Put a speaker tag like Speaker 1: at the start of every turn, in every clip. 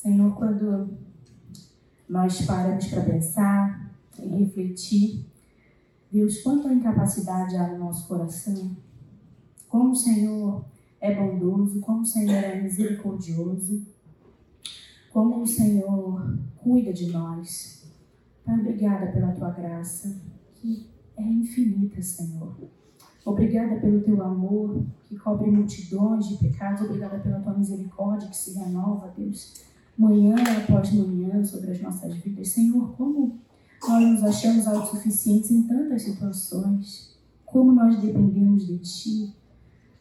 Speaker 1: Senhor, quando nós paramos para pensar e refletir, Deus, quanta incapacidade há no nosso coração, como o Senhor é bondoso, como o Senhor é misericordioso, como o Senhor cuida de nós. Pai, obrigada pela tua graça, que é infinita, Senhor. Obrigada pelo teu amor, que cobre multidões de pecados. Obrigada pela tua misericórdia, que se renova, Deus, manhã após manhã sobre as nossas vidas. Senhor, como nós nos achamos autossuficientes em tantas situações, como nós dependemos de Ti.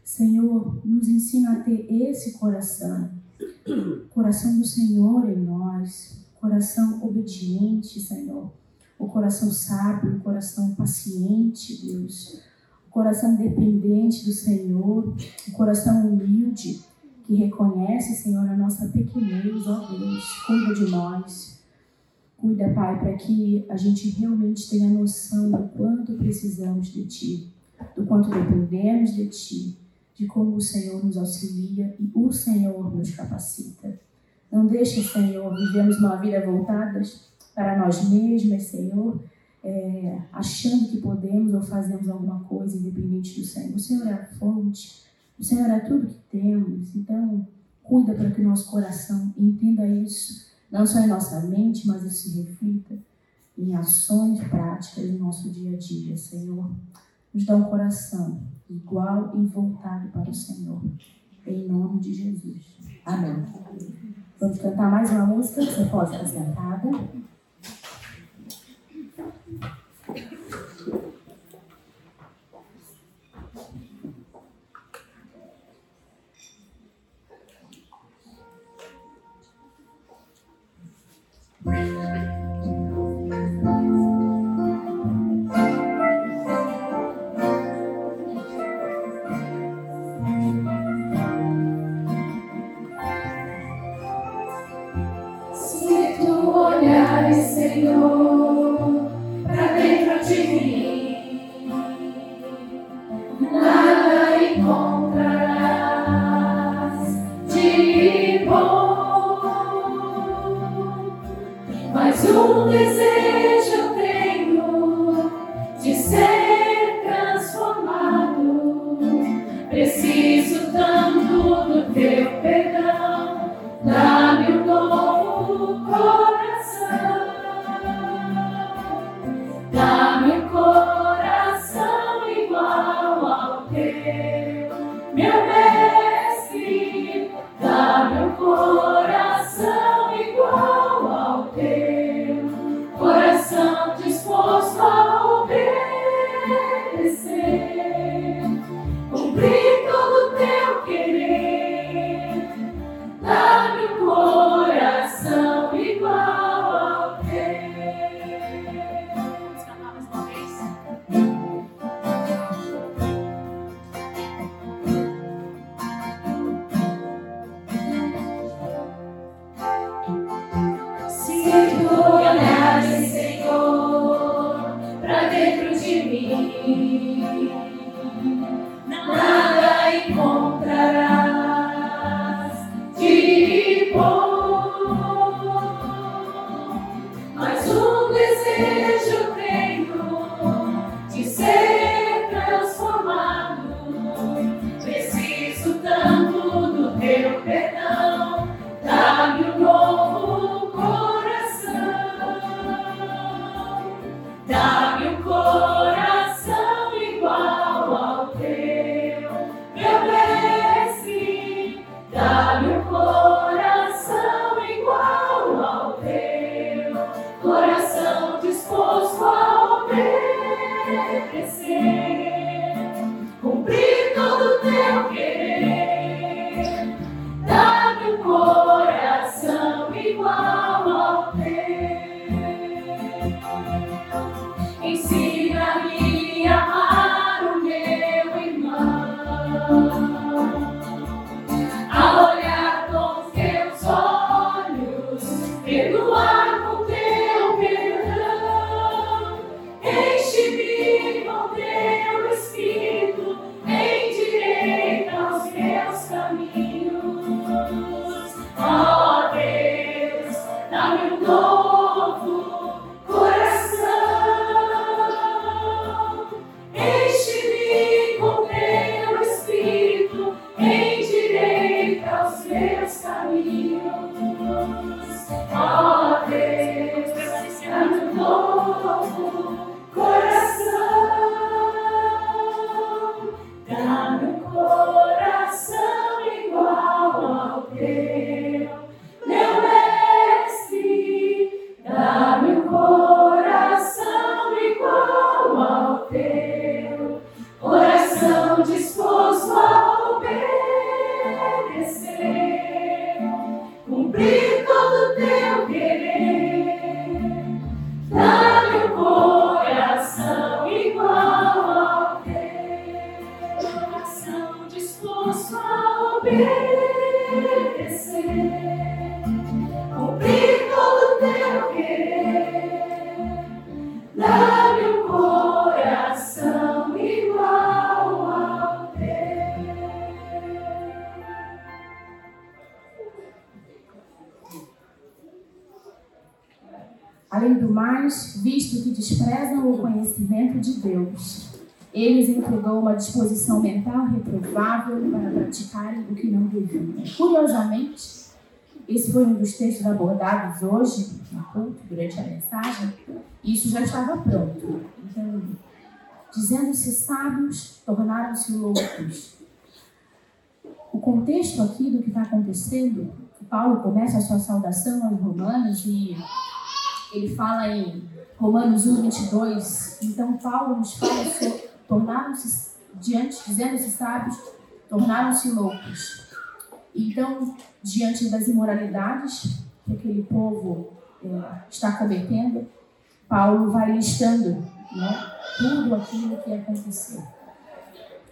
Speaker 1: Senhor, nos ensina a ter esse coração, coração do Senhor em nós, coração obediente, Senhor, o coração sábio, o coração paciente, Deus, o coração dependente do Senhor, o coração humilde, que reconhece, Senhor, a nossa pequenez, ó Deus, cuida de nós. Cuida, Pai, para que a gente realmente tenha noção do quanto precisamos de Ti, do quanto dependemos de Ti, de como o Senhor nos auxilia e o Senhor nos capacita. Não deixe, Senhor, vivemos uma vida voltadas para nós mesmos, Senhor, é, achando que podemos ou fazemos alguma coisa independente do Senhor. O Senhor é a fonte, o Senhor é tudo que temos. Então, cuida para que o nosso coração entenda isso, não só em nossa mente, mas isso se reflita em ações práticas no nosso dia a dia, Senhor. Nos dá um coração igual e voltado para o Senhor. Em nome de Jesus. Amém. Vamos cantar mais uma música? Você pode estar sentada. Curiosamente, esse foi um dos textos abordados hoje culto, durante a mensagem, e isso já estava pronto. Então, dizendo-se sábios, tornaram-se loucos. O contexto aqui do que está acontecendo, Paulo começa a sua saudação aos romanos e ele fala em Romanos 1, 22. Então, Paulo nos fala tornaram-se diante, dizendo-se sábios, tornaram-se loucos. Então, diante das imoralidades que aquele povo é, está cometendo, Paulo vai listando né, tudo aquilo que aconteceu.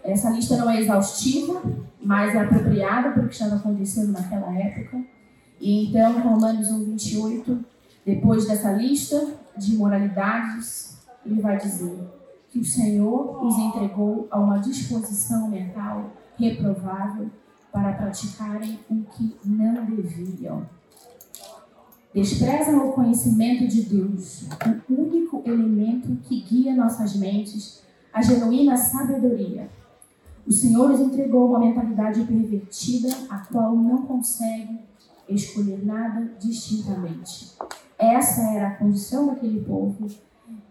Speaker 1: Essa lista não é exaustiva, mas é apropriada para o que estava acontecendo naquela época. E então, Romanos 1, 28, depois dessa lista de imoralidades, ele vai dizer: que o Senhor os entregou a uma disposição mental reprovável para praticarem o que não deviam. Desprezam o conhecimento de Deus, o único elemento que guia nossas mentes, a genuína sabedoria. O Senhor os entregou uma mentalidade pervertida, a qual não consegue escolher nada distintamente. Essa era a condição daquele povo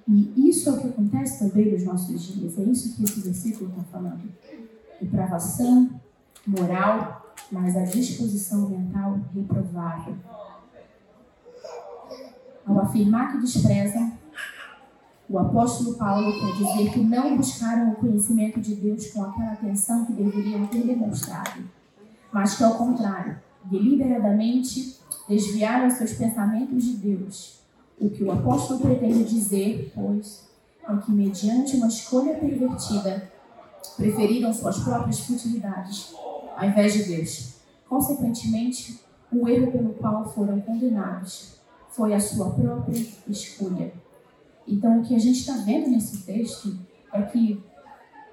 Speaker 1: e isso é o que acontece também nos nossos dias. É isso que esse versículo está falando. Depravação moral, mas a disposição mental reprovável. Ao afirmar que desprezam, o apóstolo Paulo quer dizer que não buscaram o conhecimento de Deus com aquela atenção que deveriam ter demonstrado, mas que, ao contrário, deliberadamente desviaram seus pensamentos de Deus o que o apóstolo pretende dizer, pois, é que, mediante uma escolha pervertida, preferiram suas próprias futilidades ao invés de Deus. Consequentemente, o erro pelo qual foram condenados foi a sua própria escolha. Então, o que a gente está vendo nesse texto é que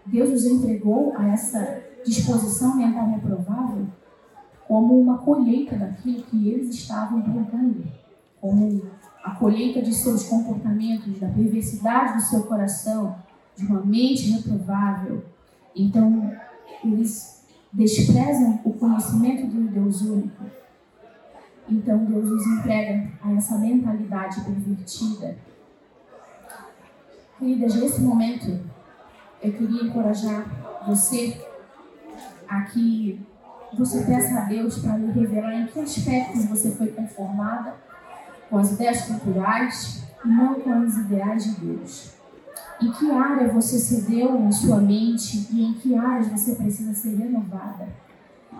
Speaker 1: Deus os entregou a essa disposição mental reprovável como uma colheita daquilo que eles estavam plantando, como a colheita de seus comportamentos, da perversidade do seu coração, de uma mente reprovável. Então, eles desprezam o conhecimento do Deus único. Então, Deus os entrega a essa mentalidade pervertida. Queridas, nesse momento, eu queria encorajar você a que você peça a Deus para lhe revelar em que aspectos você foi conformada com as ideias culturais e não com os ideais de Deus. Em que área você cedeu sua mente e em que áreas você precisa ser renovada?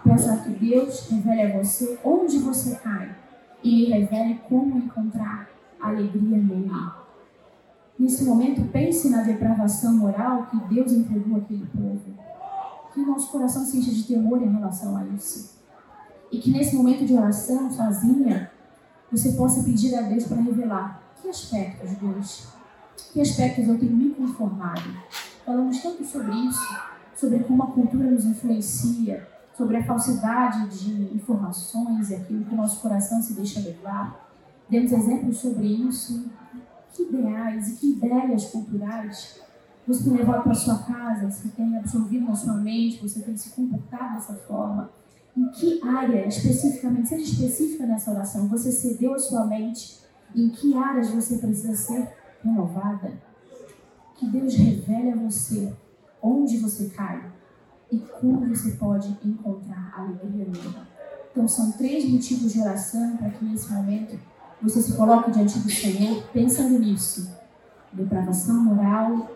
Speaker 1: Peça que Deus revele a você onde você cai e lhe revele como encontrar alegria nele. Nesse momento, pense na depravação moral que Deus entregou àquele povo. Que o nosso coração se de temor em relação a isso. E que nesse momento de oração, sozinha, você possa pedir a Deus para revelar que aspectos, Deus, que aspectos eu tenho me conformado. Falamos tanto sobre isso, sobre como a cultura nos influencia, sobre a falsidade de informações e aquilo que o nosso coração se deixa levar. Demos exemplos sobre isso. Que ideais e que ideias culturais você tem levado para sua casa, você tem absorvido na sua mente, você tem se comportado dessa forma. Em que área especificamente, seja específica nessa oração, você cedeu a sua mente? Em que áreas você precisa ser renovada? Que Deus revele a você onde você cai e como você pode encontrar alegria nele. Então, são três motivos de oração para que nesse momento você se coloque diante do Senhor pensando nisso. Depravação moral,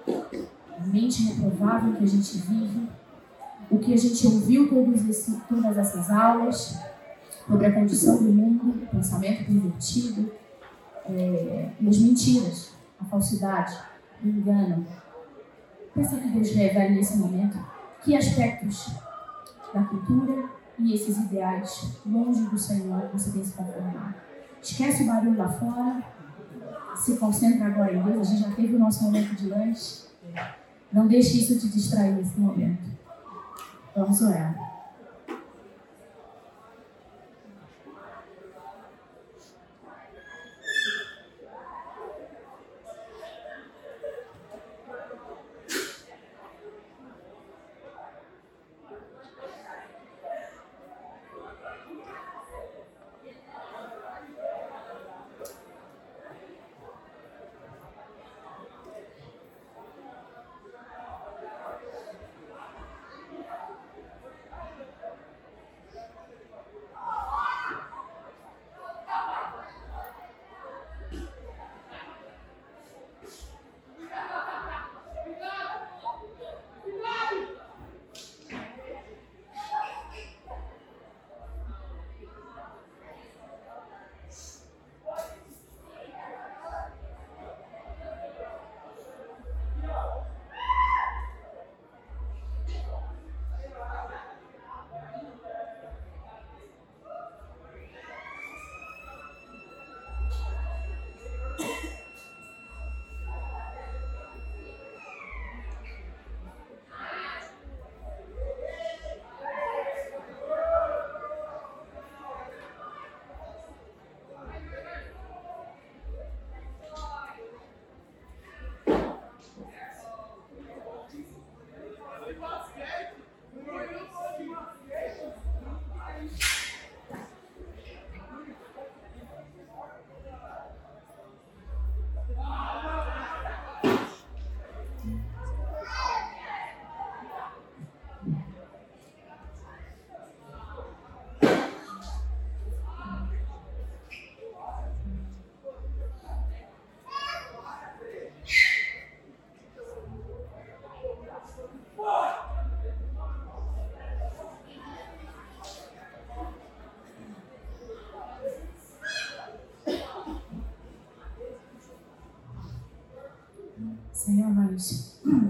Speaker 1: mente reprovável que a gente vive, o que a gente ouviu esse, todas essas aulas sobre a condição do mundo, pensamento pervertido, é, e as mentiras, a falsidade, o engano. Peça que Deus revele nesse momento que aspectos da cultura e esses ideais longe do Senhor você tem se conformado. Esquece o barulho lá fora, se concentra agora em Deus. A gente já teve o nosso momento de lanche. Não deixe isso te distrair nesse momento. Vamos orar.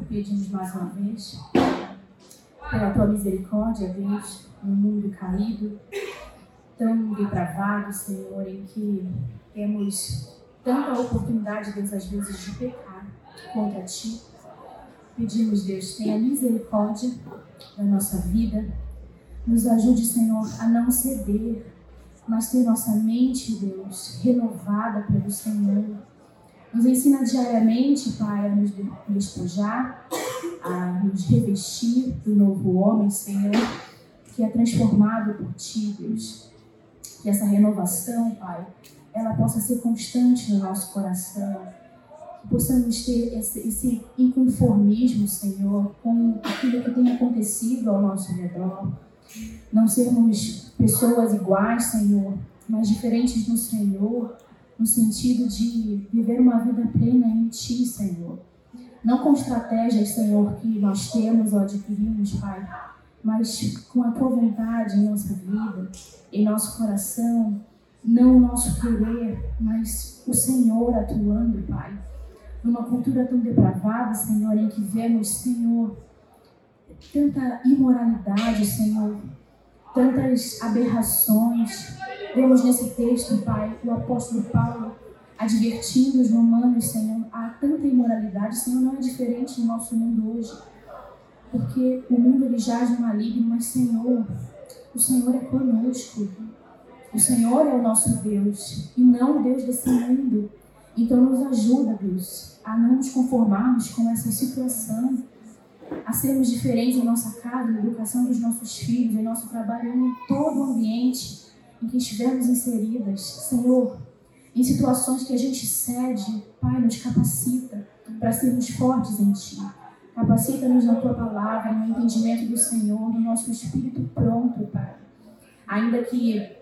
Speaker 1: Pedimos mais uma vez pela tua misericórdia, Deus, no mundo caído, tão depravado, Senhor, em que temos tanta oportunidade, Deus, às vezes, de pecar contra ti. Pedimos, Deus, tenha misericórdia da nossa vida. Nos ajude, Senhor, a não ceder, mas ter nossa mente, Deus, renovada pelo Senhor nos ensina diariamente, Pai, a nos despojar, a nos revestir do novo homem, Senhor, que é transformado por Ti, Deus. Que essa renovação, Pai, ela possa ser constante no nosso coração. Que possamos ter esse, esse inconformismo, Senhor, com aquilo que tem acontecido ao nosso redor. Não sermos pessoas iguais, Senhor, mas diferentes no Senhor no sentido de viver uma vida plena em Ti, Senhor. Não com estratégias, Senhor, que nós temos ou adquirimos, Pai, mas com a Tua vontade em nossa vida, em nosso coração, não o nosso querer, mas o Senhor atuando, Pai. Numa cultura tão depravada, Senhor, em que vemos, Senhor, tanta imoralidade, Senhor, tantas aberrações, Vemos nesse texto, Pai, o apóstolo Paulo advertindo os romanos, Senhor, há tanta imoralidade, Senhor, não é diferente no nosso mundo hoje. Porque o mundo ele jaz no maligno, mas Senhor, o Senhor é conosco. O Senhor é o nosso Deus e não o Deus desse mundo. Então nos ajuda, Deus, a não nos conformarmos com essa situação. a sermos diferentes em nossa casa, na educação dos nossos filhos, em nosso trabalho, em todo o ambiente em que estivermos inseridas. Senhor, em situações que a gente cede, Pai, nos capacita para sermos fortes em Ti. Capacita-nos na Tua palavra, no entendimento do Senhor, no nosso espírito pronto, Pai. Ainda que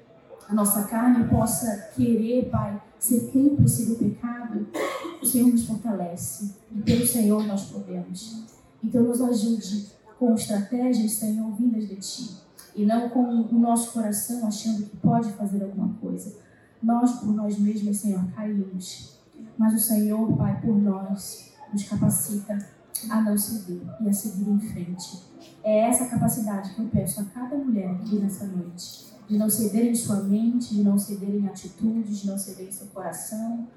Speaker 1: a nossa carne possa querer, Pai, ser cúmplice do pecado, o Senhor nos fortalece. E pelo Senhor nós podemos. Então nos ajude com estratégias, Senhor, vindas de Ti. E não com o nosso coração achando que pode fazer alguma coisa. Nós, por nós mesmos, Senhor, caímos. Mas o Senhor, Pai, por nós, nos capacita a não ceder e a seguir em frente. É essa capacidade que eu peço a cada mulher aqui nessa noite. De não ceder em sua mente, de não ceder em atitudes, de não ceder em seu coração.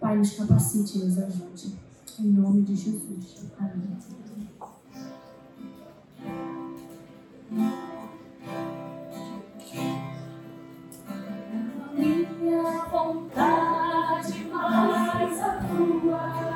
Speaker 1: Pai, nos capacite e nos ajude. Em nome de Jesus. Amém.
Speaker 2: Vontade mais a tua,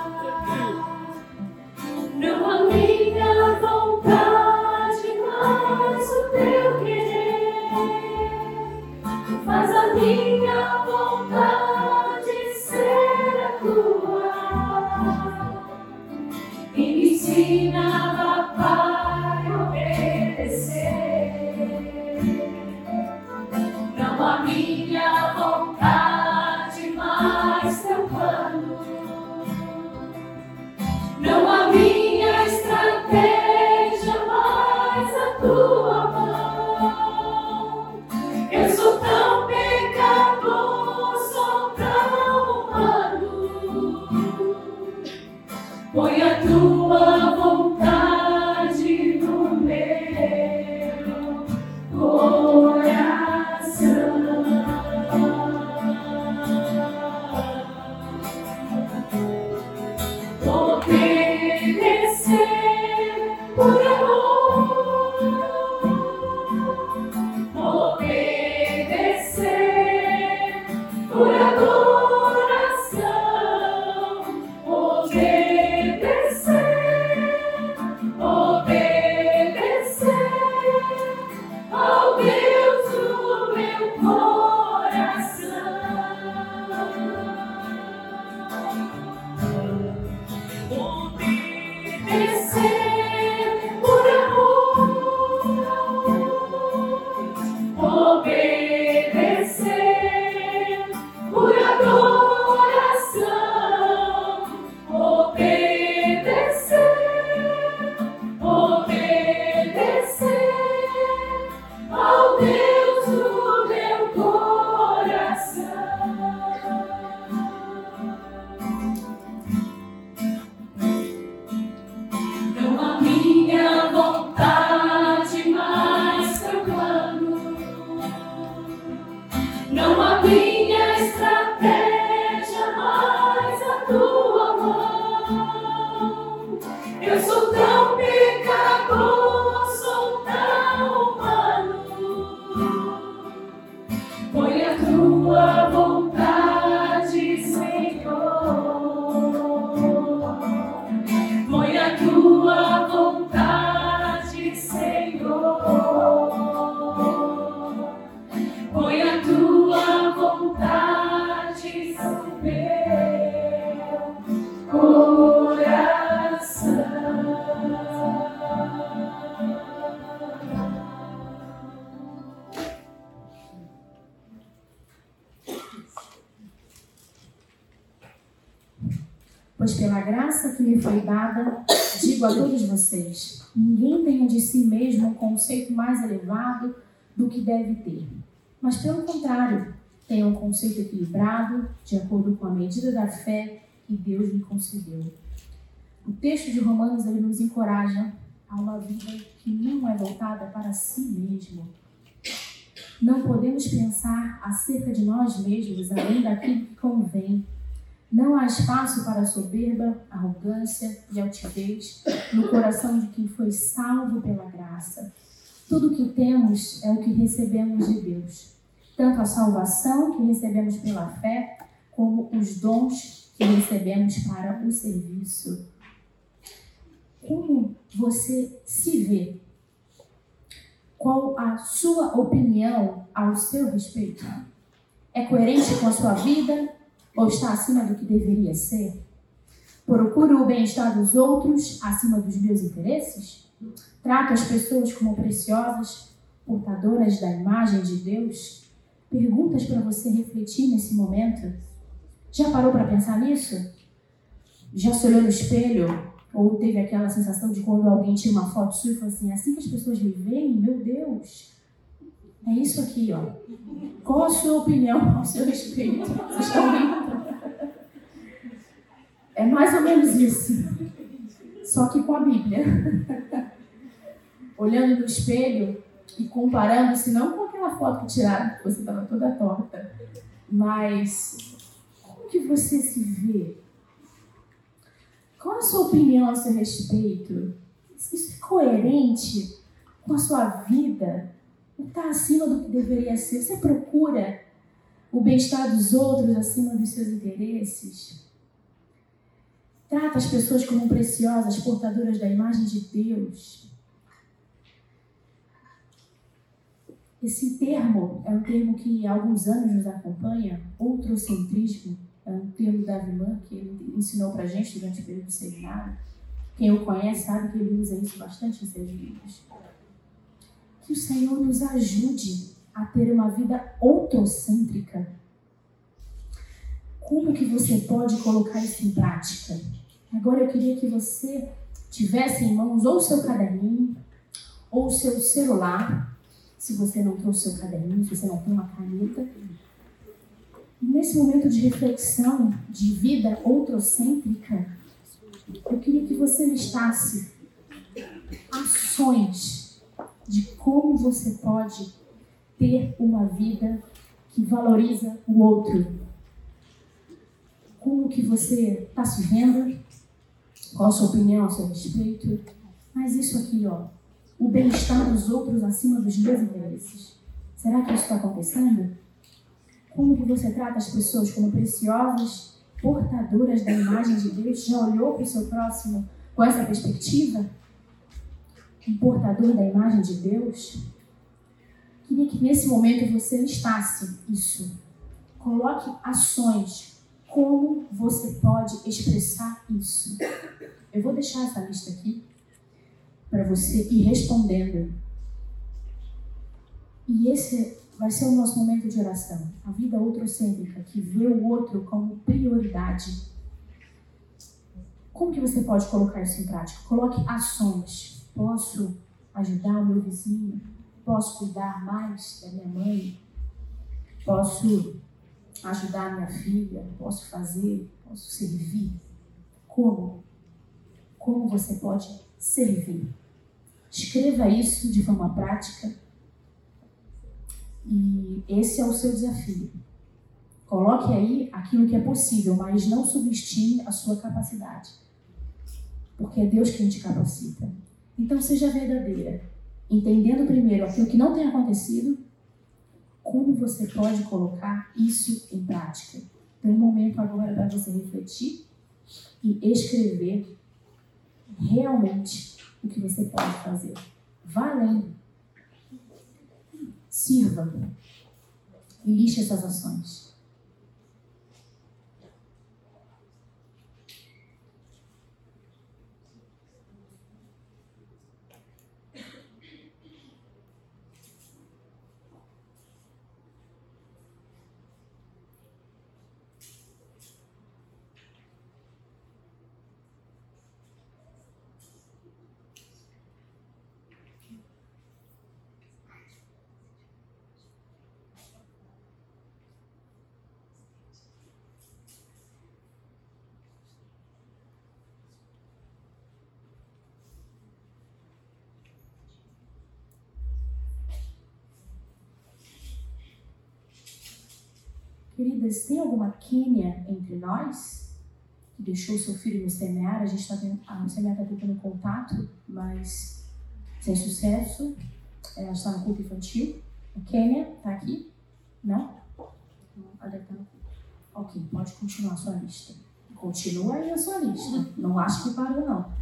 Speaker 1: que deve ter. Mas, pelo contrário, tenha um conceito equilibrado, de acordo com a medida da fé que Deus lhe concedeu. O texto de Romanos ele nos encoraja a uma vida que não é voltada para si mesmo. Não podemos pensar acerca de nós mesmos além daquilo que convém. Não há espaço para soberba, arrogância e altivez no coração de quem foi salvo pela graça. Tudo o que temos é o que recebemos de Deus, tanto a salvação que recebemos pela fé, como os dons que recebemos para o serviço. Como você se vê? Qual a sua opinião ao seu respeito? É coerente com a sua vida ou está acima do que deveria ser? Procuro o bem-estar dos outros acima dos meus interesses? Trato as pessoas como preciosas, portadoras da imagem de Deus? Perguntas para você refletir nesse momento. Já parou para pensar nisso? Já se olhou no espelho? Ou teve aquela sensação de quando alguém tira uma foto sua e falou assim: assim que as pessoas me veem, meu Deus, é isso aqui, ó. Qual a sua opinião ao seu respeito? Vocês estão vendo? É mais ou menos isso. Só que com a Bíblia. Olhando no espelho e comparando-se não com aquela foto que tiraram, que você estava toda torta, mas como que você se vê? Qual a sua opinião a seu respeito? Isso é coerente com a sua vida? Está acima do que deveria ser? Você procura o bem-estar dos outros acima dos seus interesses? Trata as pessoas como preciosas, portadoras da imagem de Deus. Esse termo é um termo que há alguns anos nos acompanha, outrocentrismo é um termo da Vilã que ele ensinou para gente durante o período do seminário. Quem o conhece sabe que ele usa isso bastante em seus livros. Que o Senhor nos ajude a ter uma vida outrocêntrica. Como que você pode colocar isso em prática? Agora eu queria que você tivesse em mãos ou seu caderninho ou seu celular, se você não trouxe o seu caderninho, se você não tem uma caneta, Nesse momento de reflexão, de vida outrocêntrica, eu queria que você listasse ações de como você pode ter uma vida que valoriza o outro. Como que você está se vendo? Qual a sua opinião a seu respeito? Mas isso aqui, ó, o bem-estar dos outros acima dos meus interesses. Será que isso está acontecendo? Como que você trata as pessoas como preciosas, portadoras da imagem de Deus? Já olhou para o seu próximo com essa perspectiva? Um portador da imagem de Deus? Queria que nesse momento você listasse isso. Coloque ações. Como você pode expressar isso? Eu vou deixar essa lista aqui para você ir respondendo. E esse vai ser o nosso momento de oração. A vida outrocêntrica, que vê o outro como prioridade. Como que você pode colocar isso em prática? Coloque ações. Posso ajudar o meu vizinho? Posso cuidar mais da minha mãe? Posso ajudar minha filha? Posso fazer? Posso servir? Como? Como você pode servir? Escreva isso de forma prática e esse é o seu desafio. Coloque aí aquilo que é possível, mas não subestime a sua capacidade. Porque é Deus quem te capacita. Então seja verdadeira, entendendo primeiro aquilo que não tem acontecido, como você pode colocar isso em prática. Tem um momento agora para você refletir e escrever realmente o que você pode fazer. Além Sirva e essas ações. Queridas, tem alguma Quênia entre nós que deixou seu filho no semear? A gente está tendo, a semear está tentando contato, mas sem sucesso. Ela está no culto infantil. A Quênia está aqui? Não? Culto. Ok, pode continuar a sua lista. Continua aí a sua lista. Não acho que parou, não.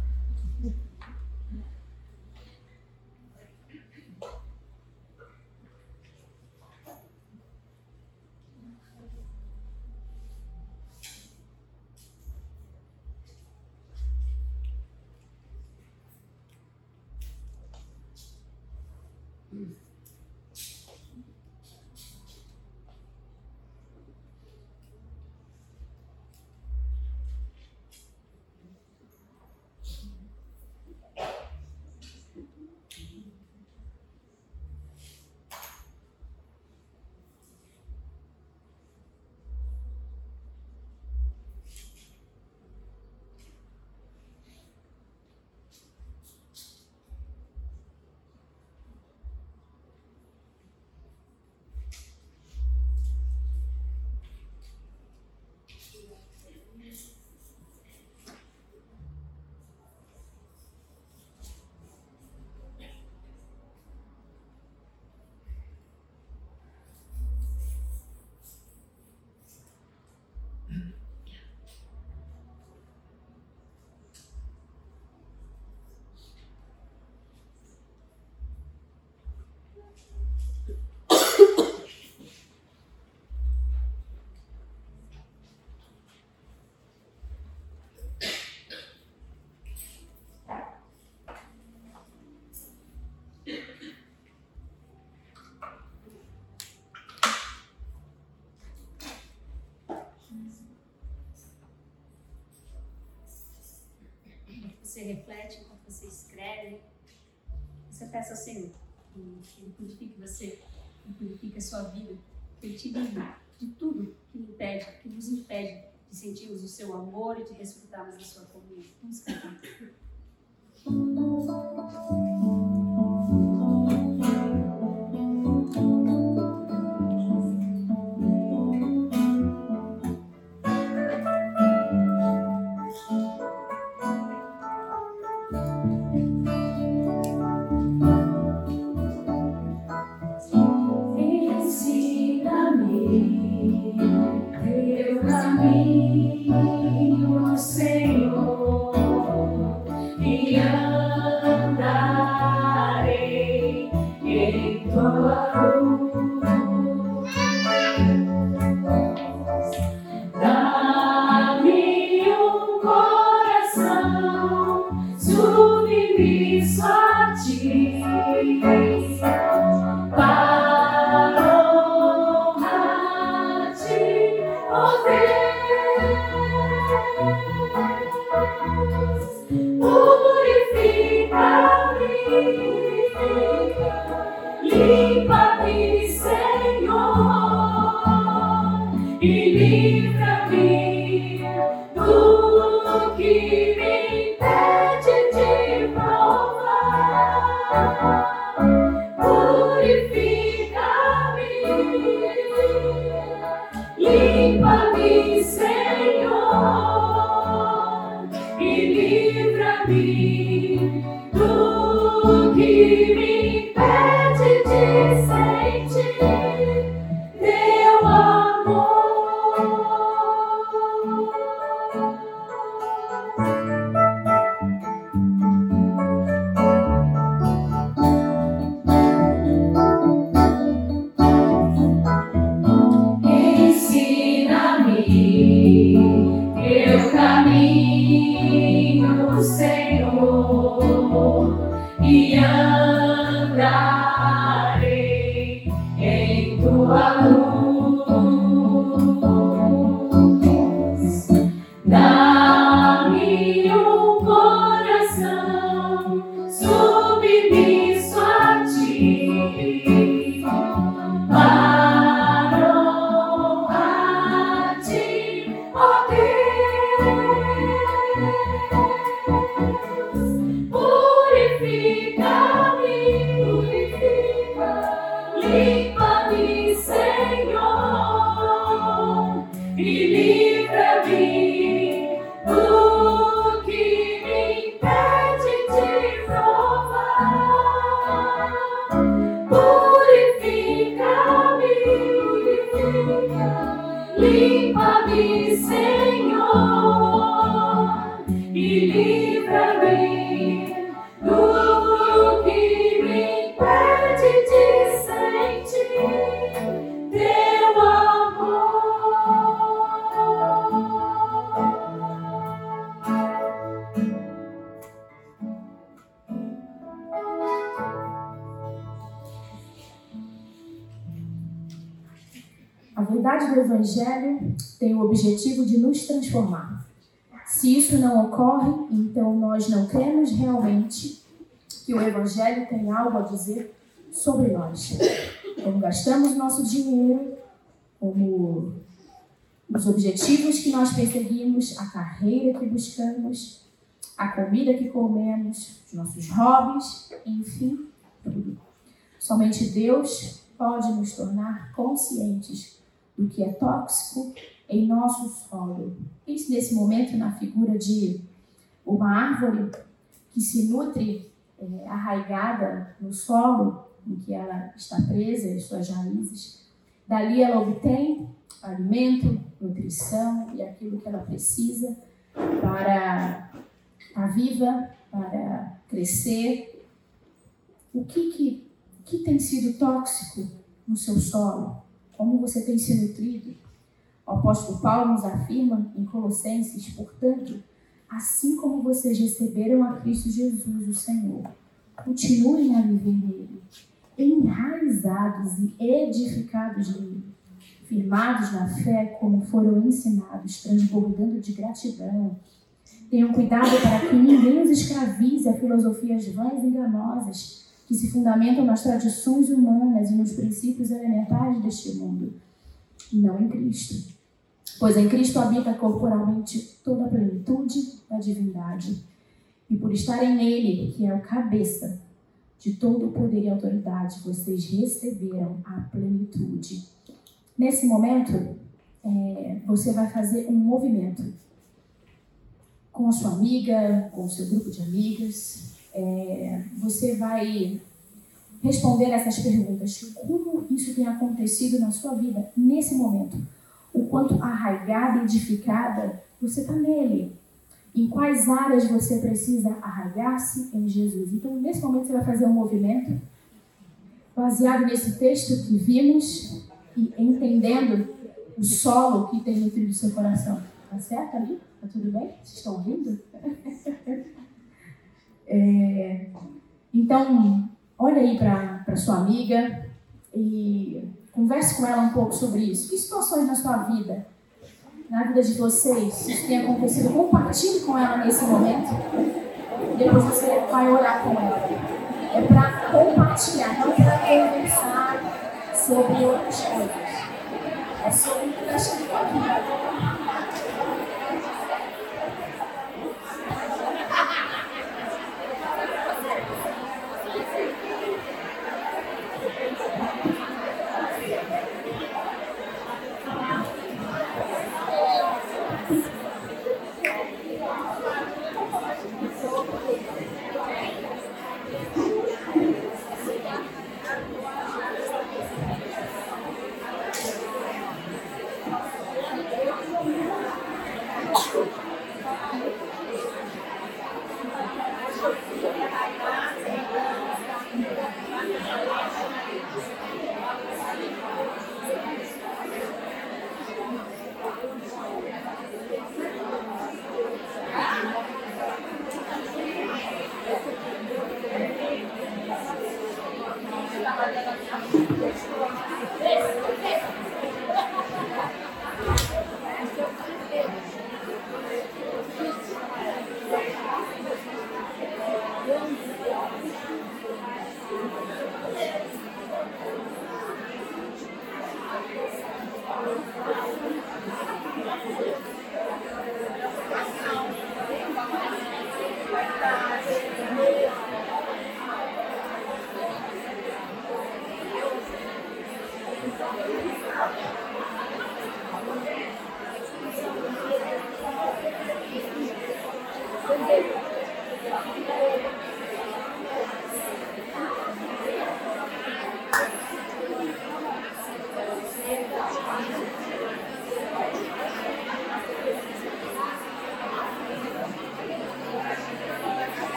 Speaker 2: Você reflete, enquanto você escreve, você peça ao Senhor que Ele purifique você, que purifique a sua vida, que Ele te livre de tudo que impede, que nos impede de sentirmos o seu amor e de desfrutarmos da sua comunhão. Vamos cantar.
Speaker 1: Algo a dizer sobre nós. Como gastamos nosso dinheiro, como os objetivos que nós perseguimos, a carreira que buscamos, a comida que comemos, os nossos hobbies, enfim, tudo. Somente Deus pode nos tornar conscientes do que é tóxico em nosso solo. Pense nesse momento na figura de uma árvore que se nutre é, arraigada no solo em que ela está presa, as suas raízes. Dali ela obtém alimento, nutrição e aquilo que ela precisa para estar viva, para crescer. O que, que, que tem sido tóxico no seu solo? Como você tem se nutrido? O apóstolo Paulo nos afirma em Colossenses, portanto, assim como vocês receberam a Cristo Jesus, o Senhor, continuem a viver nele, enraizados e edificados nele, firmados na fé como foram ensinados, transbordando de gratidão. Tenham cuidado para que ninguém os escravize a filosofias vãs e enganosas que se fundamentam nas tradições humanas e nos princípios elementares deste mundo, e não em Cristo. Pois em Cristo habita corporalmente toda a plenitude da divindade. E por estarem nele, que é o cabeça de todo o poder e autoridade, vocês receberam a plenitude. Nesse momento, é, você vai fazer um movimento com a sua amiga, com o seu grupo de amigas. É, você vai responder essas perguntas. Como isso tem acontecido na sua vida nesse momento? O quanto arraigada, edificada você está nele? Em quais áreas você precisa arraigar-se em Jesus? Então, nesse momento, você vai fazer um movimento baseado nesse texto que vimos e entendendo o solo que tem dentro do seu coração. Tá certo ali? Tá tudo bem? Vocês estão ouvindo? é, então, olha aí para sua amiga e converse com ela um pouco sobre isso. Que situações na sua vida, na vida de vocês, isso tem acontecido? Compartilhe com ela nesse momento. Depois você vai orar com ela. É para compartilhar, não para conversar sobre outras coisas. É sobre o que está.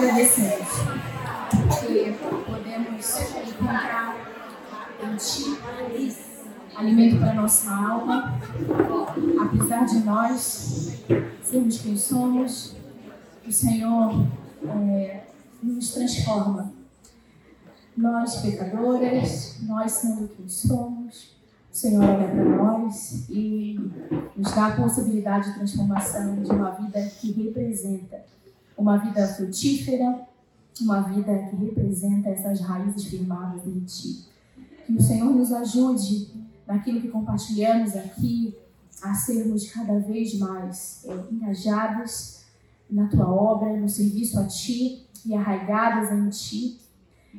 Speaker 1: Agradecemos que podemos encontrar em Ti alimento para nossa alma, apesar de nós sermos quem somos, o Senhor é, nos transforma. Nós, pecadoras, nós sendo quem somos, o Senhor olha para nós e nos dá a possibilidade de transformação de uma vida que representa uma vida frutífera, uma vida que representa essas raízes firmadas em Ti. Que o Senhor nos ajude naquilo que compartilhamos aqui a sermos cada vez mais é, engajados na Tua obra, no serviço a Ti e arraigadas em Ti.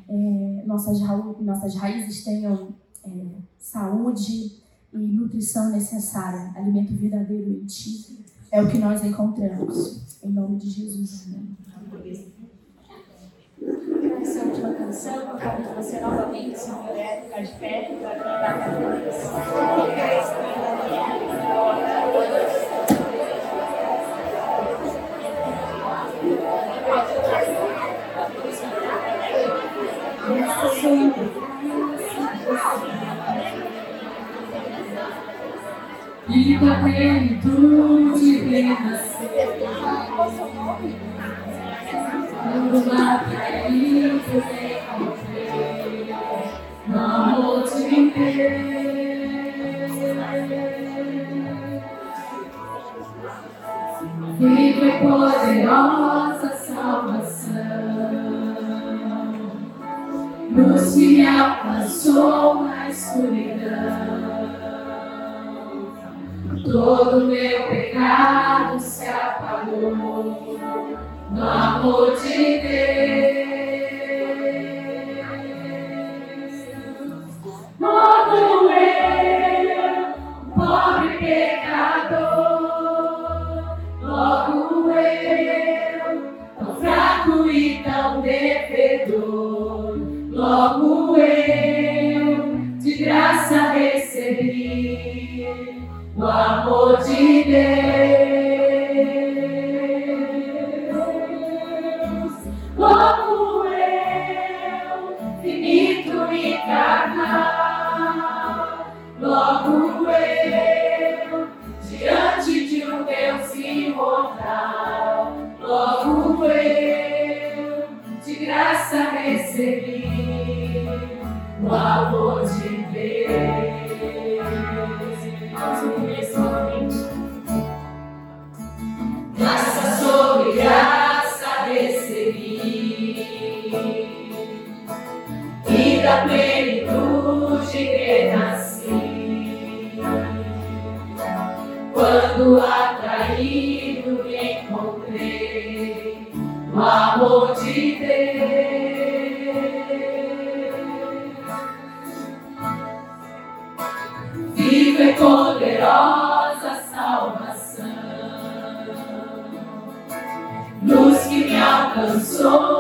Speaker 1: É, nossas, nossas raízes tenham é, saúde e nutrição necessária, alimento verdadeiro em Ti. É o que nós encontramos. Em nome de Jesus.
Speaker 3: Essa última canção, eu convido você novamente, se não puder ficar de pé, para cantar
Speaker 2: E da plenitude renascer Todo meu pecado se Mamotite de Deus. Viva e poderosa salvação, luz que me alcançou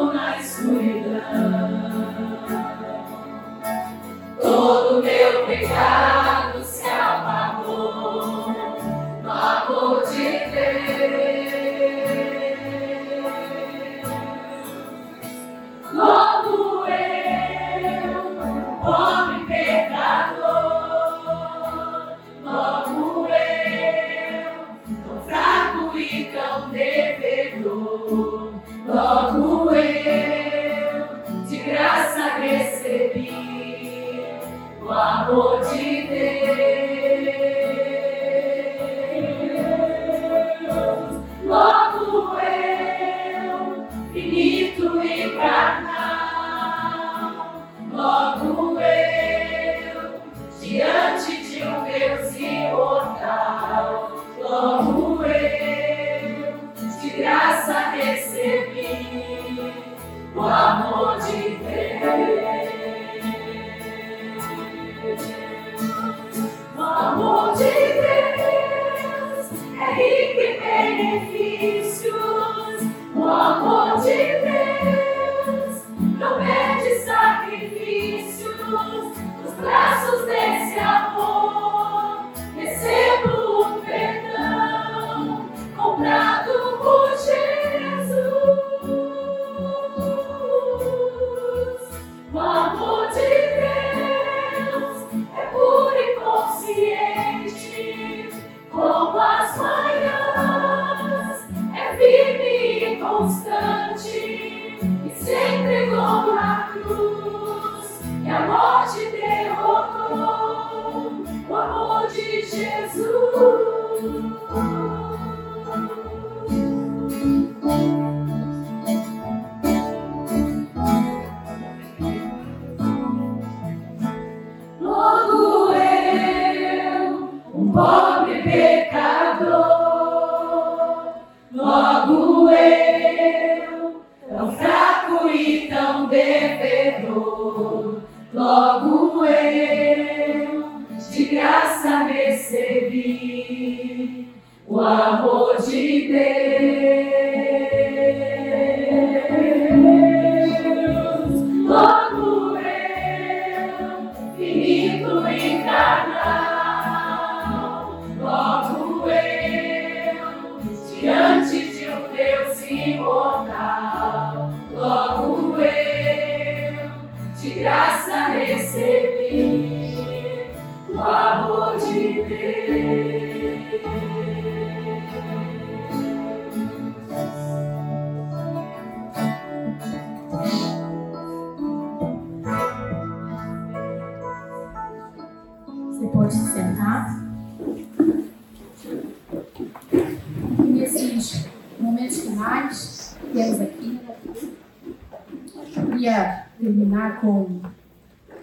Speaker 1: terminar com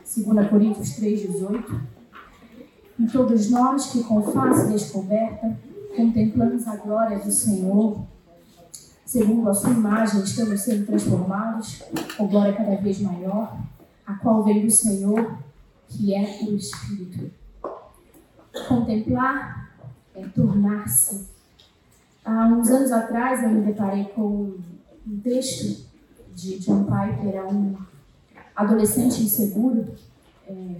Speaker 1: 2 Coríntios 3,18. E todos nós que com face descoberta contemplamos a glória do Senhor, segundo a sua imagem, estamos sendo transformados com glória cada vez maior, a qual vem do Senhor, que é o Espírito. Contemplar é tornar-se. Há uns anos atrás eu me deparei com um texto de John Piper, era um adolescente inseguro, é,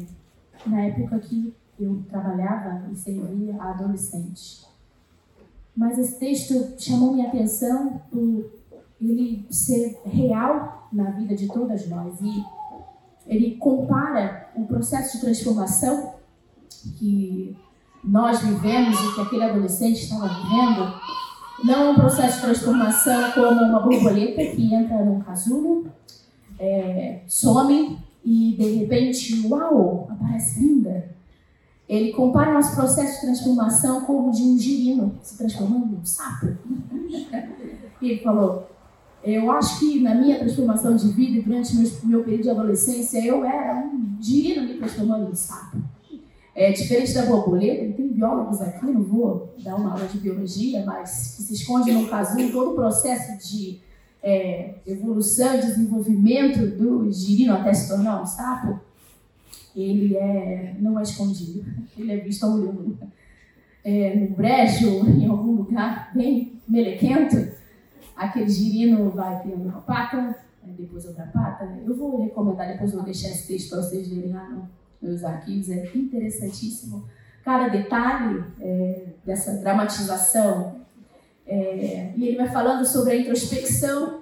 Speaker 1: na época que eu trabalhava e servia a adolescentes. Mas esse texto chamou minha atenção por ele ser real na vida de todas nós e ele compara o processo de transformação que nós vivemos e que aquele adolescente estava vivendo, não é um processo de transformação como uma borboleta que entra num casulo, é, some e de repente, uau, aparece linda. Ele compara nosso processo de transformação como de um girino se transformando em um sapo. e ele falou: Eu acho que na minha transformação de vida, durante meu, meu período de adolescência, eu era um girino me transformando em um sapo. É diferente da borboleta, tem biólogos aqui, não vou dar uma aula de biologia, mas que se esconde num casulo todo o processo de é, evolução e desenvolvimento do girino até se tornar um sapo ele é, não é escondido, ele é visto ao olho é, no brejo, em algum lugar bem melequento, aquele girino vai criando uma pata, depois outra pata. Eu vou recomendar, depois vou deixar esse texto para vocês lerem lá nos arquivos, é interessantíssimo. Cada detalhe é, dessa dramatização. É, e ele vai falando sobre a introspecção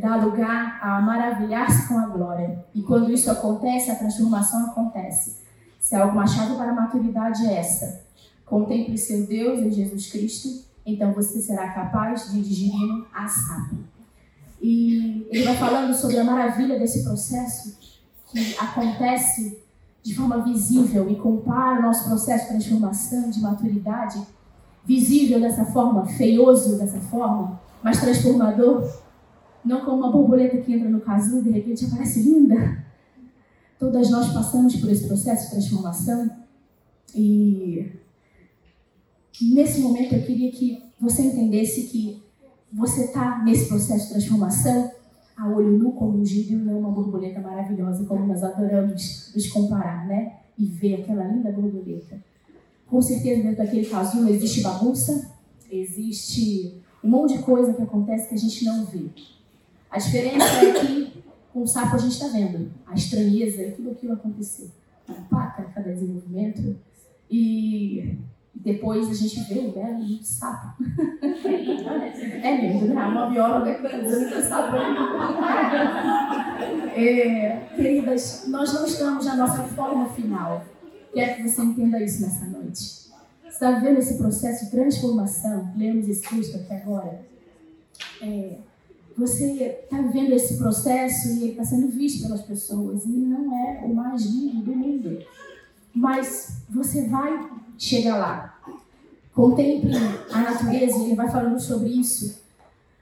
Speaker 1: dá lugar a maravilhar-se com a glória. E quando isso acontece, a transformação acontece. Se há alguma chave para a maturidade é essa. Contemple seu Deus em Jesus Cristo, então você será capaz de digerindo a sábio. E ele vai falando sobre a maravilha desse processo que acontece de forma visível e compara o nosso processo de transformação, de maturidade, visível dessa forma, feioso dessa forma, mas transformador não como uma borboleta que entra no casulo e de repente aparece linda. Todas nós passamos por esse processo de transformação e nesse momento eu queria que você entendesse que você está nesse processo de transformação a olho nu como um gírio, não uma borboleta maravilhosa como nós adoramos nos comparar, né? E ver aquela linda borboleta. Com certeza dentro daquele casulo existe bagunça, existe um monte de coisa que acontece que a gente não vê. A diferença é que com o sapo a gente está vendo a estranheza, tudo aquilo aconteceu. A paca, cada desenvolvimento. E depois a gente vê o belo e o sapo. é lindo, né? Uma bióloga que está dizendo que é sapo. É, queridas, nós não estamos na nossa forma final. Quero que você entenda isso nessa noite. Está vendo esse processo de transformação? Lemos esse texto aqui agora. É, você está vendo esse processo e ele está sendo visto pelas pessoas e não é o mais lindo do mundo. Mas você vai chegar lá. Contemple a natureza ele vai falando sobre isso,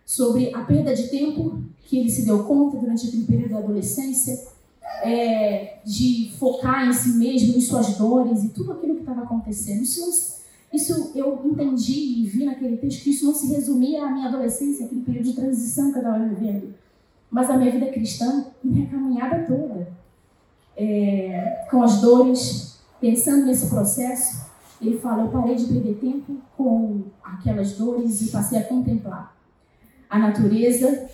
Speaker 1: sobre a perda de tempo que ele se deu conta durante aquele período da adolescência, é, de focar em si mesmo, em suas dores e tudo aquilo que estava acontecendo. Isso isso eu entendi e vi naquele texto que isso não se resumia à minha adolescência, aquele período de transição que eu estava vivendo, mas à minha vida cristã, minha caminhada toda. é, com as dores, pensando nesse processo, ele fala: Eu parei de perder tempo com aquelas dores e passei a contemplar a natureza,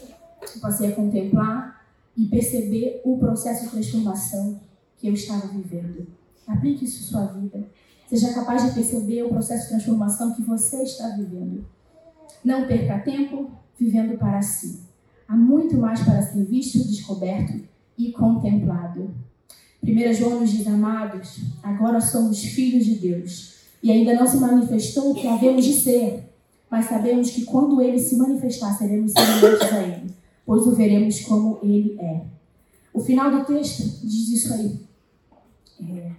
Speaker 1: passei a contemplar e perceber o processo de transformação que eu estava vivendo. Aplique isso em sua vida. Seja capaz de perceber o processo de transformação que você está vivendo. Não perca tempo vivendo para si. Há muito mais para ser visto, descoberto e contemplado. 1 João nos diz, amados, agora somos filhos de Deus. E ainda não se manifestou o que havemos de ser, mas sabemos que quando ele se manifestar, seremos semelhantes a ele, pois o veremos como ele é. O final do texto diz isso aí. É,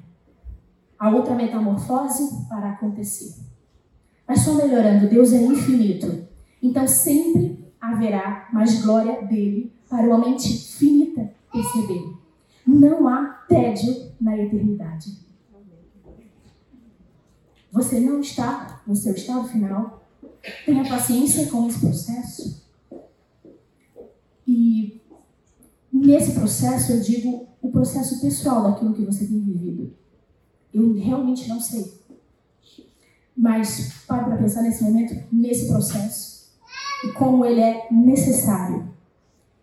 Speaker 1: a outra metamorfose para acontecer. Mas só melhorando, Deus é infinito. Então sempre haverá mais glória dele para uma mente finita perceber. Não há tédio na eternidade. Você não está no seu estado final. Tenha paciência com esse processo. E nesse processo, eu digo o processo pessoal daquilo que você tem vivido. Eu realmente não sei. Mas pare para pensar nesse momento, nesse processo, e como ele é necessário.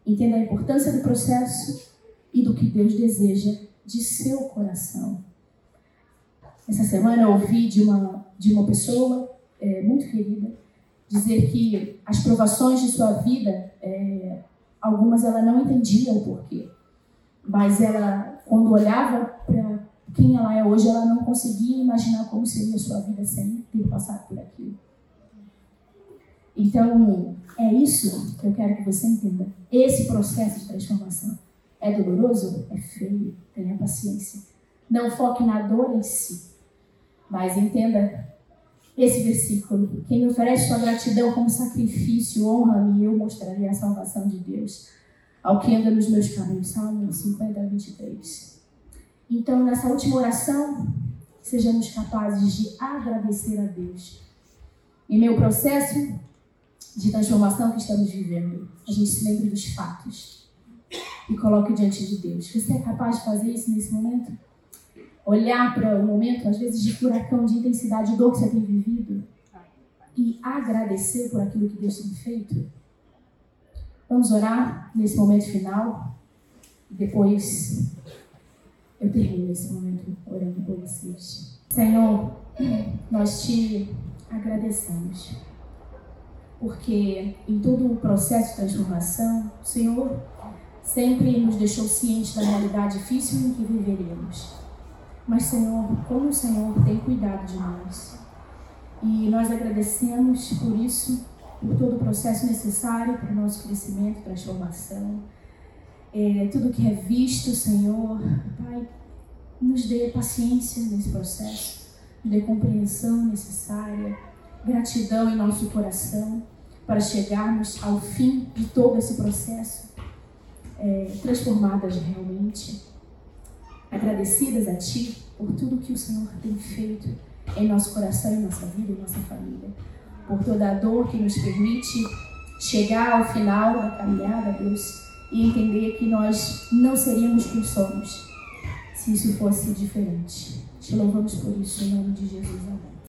Speaker 1: Entenda a importância do processo e do que Deus deseja de seu coração. Essa semana eu ouvi de uma, de uma pessoa é, muito querida dizer que as provações de sua vida, é, algumas ela não entendia o porquê, mas ela, quando olhava para quem ela é hoje, ela não conseguia imaginar como seria a sua vida sem ter passado por aquilo. Então, é isso que eu quero que você entenda. Esse processo de transformação é doloroso? É feio. Tenha paciência. Não foque na dor em si, mas entenda esse versículo. Quem me oferece sua gratidão como sacrifício, honra-me e eu mostrarei a salvação de Deus ao que anda nos meus caminhos. Salmo 50, 23. Então, nessa última oração, sejamos capazes de agradecer a Deus. Em meu processo de transformação que estamos vivendo, a gente se lembre dos fatos e coloque diante de Deus. Você é capaz de fazer isso nesse momento? Olhar para o momento, às vezes, de furacão, de intensidade, de dor que você tem vivido e agradecer por aquilo que Deus tem feito? Vamos orar nesse momento final. Depois eu termino esse momento orando por vocês. Senhor, nós te agradecemos. Porque em todo o processo de transformação, o Senhor sempre nos deixou cientes da realidade difícil em que viveremos. Mas, Senhor, como o Senhor tem cuidado de nós. E nós agradecemos por isso, por todo o processo necessário para o nosso crescimento, transformação. É, tudo que é visto, Senhor, Pai, nos dê paciência nesse processo, nos dê compreensão necessária, gratidão em nosso coração para chegarmos ao fim de todo esse processo, é, transformadas realmente agradecidas a Ti por tudo que o Senhor tem feito em nosso coração, em nossa vida, em nossa família, por toda a dor que nos permite chegar ao final da caminhada, Deus, e entender que nós não seríamos quem somos se isso fosse diferente. Te louvamos por isso em nome de